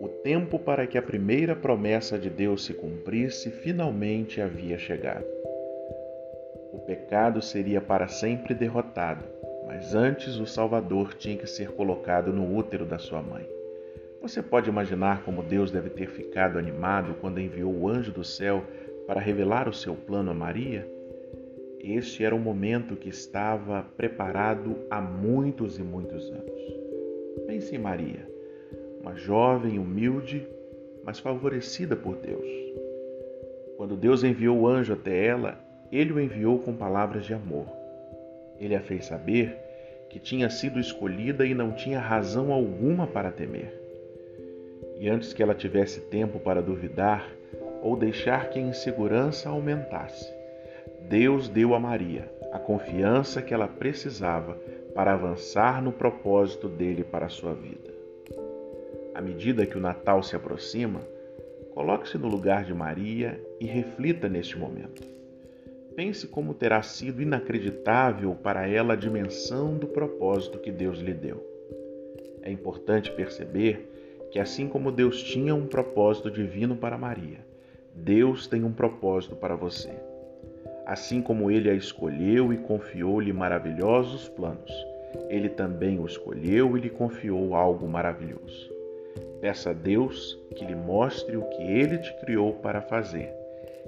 O tempo para que a primeira promessa de Deus se cumprisse finalmente havia chegado. O pecado seria para sempre derrotado, mas antes o Salvador tinha que ser colocado no útero da sua mãe. Você pode imaginar como Deus deve ter ficado animado quando enviou o anjo do céu para revelar o seu plano a Maria? Este era um momento que estava preparado há muitos e muitos anos. Pense em Maria, uma jovem humilde, mas favorecida por Deus. Quando Deus enviou o anjo até ela, ele o enviou com palavras de amor. Ele a fez saber que tinha sido escolhida e não tinha razão alguma para temer. E antes que ela tivesse tempo para duvidar ou deixar que a insegurança aumentasse, Deus deu a Maria a confiança que ela precisava para avançar no propósito dele para a sua vida. À medida que o Natal se aproxima, coloque-se no lugar de Maria e reflita neste momento. Pense como terá sido inacreditável para ela a dimensão do propósito que Deus lhe deu. É importante perceber que, assim como Deus tinha um propósito divino para Maria, Deus tem um propósito para você. Assim como ele a escolheu e confiou-lhe maravilhosos planos, ele também o escolheu e lhe confiou algo maravilhoso. Peça a Deus que lhe mostre o que ele te criou para fazer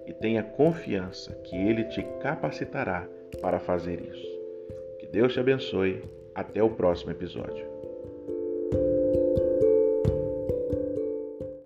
e tenha confiança que ele te capacitará para fazer isso. Que Deus te abençoe. Até o próximo episódio.